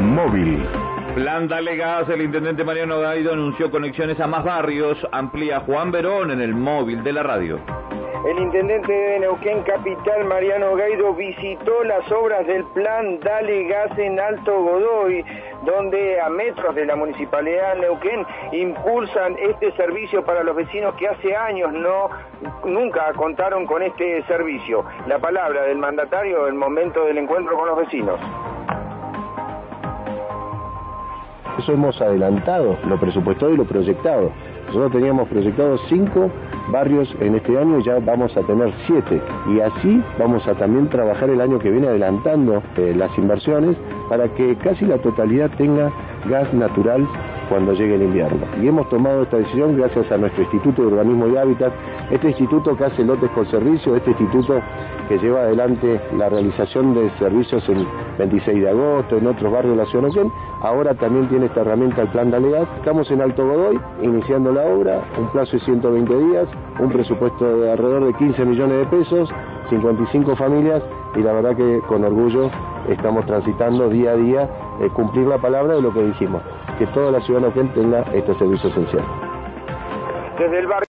móvil. Plan Dale Gas, el intendente Mariano Gaido anunció conexiones a más barrios, amplía Juan Verón en el móvil de la radio. El intendente de Neuquén Capital, Mariano Gaido, visitó las obras del plan Dale Gas en Alto Godoy, donde a metros de la municipalidad de Neuquén impulsan este servicio para los vecinos que hace años no nunca contaron con este servicio. La palabra del mandatario en el momento del encuentro con los vecinos. Eso hemos adelantado lo presupuestado y lo proyectado. Nosotros teníamos proyectado cinco barrios en este año y ya vamos a tener siete. Y así vamos a también trabajar el año que viene adelantando eh, las inversiones para que casi la totalidad tenga gas natural cuando llegue el invierno. Y hemos tomado esta decisión gracias a nuestro Instituto de Urbanismo y Hábitat, este instituto que hace lotes con servicio, este instituto que lleva adelante la realización de servicios en 26 de agosto, en otros barrios de la ciudad de ahora también tiene esta herramienta el Plan Dalegat. Estamos en Alto Godoy, iniciando la obra, un plazo de 120 días, un presupuesto de alrededor de 15 millones de pesos, 55 familias y la verdad que con orgullo estamos transitando día a día eh, cumplir la palabra de lo que dijimos, que toda la ciudad de tenga este servicio esencial. Desde el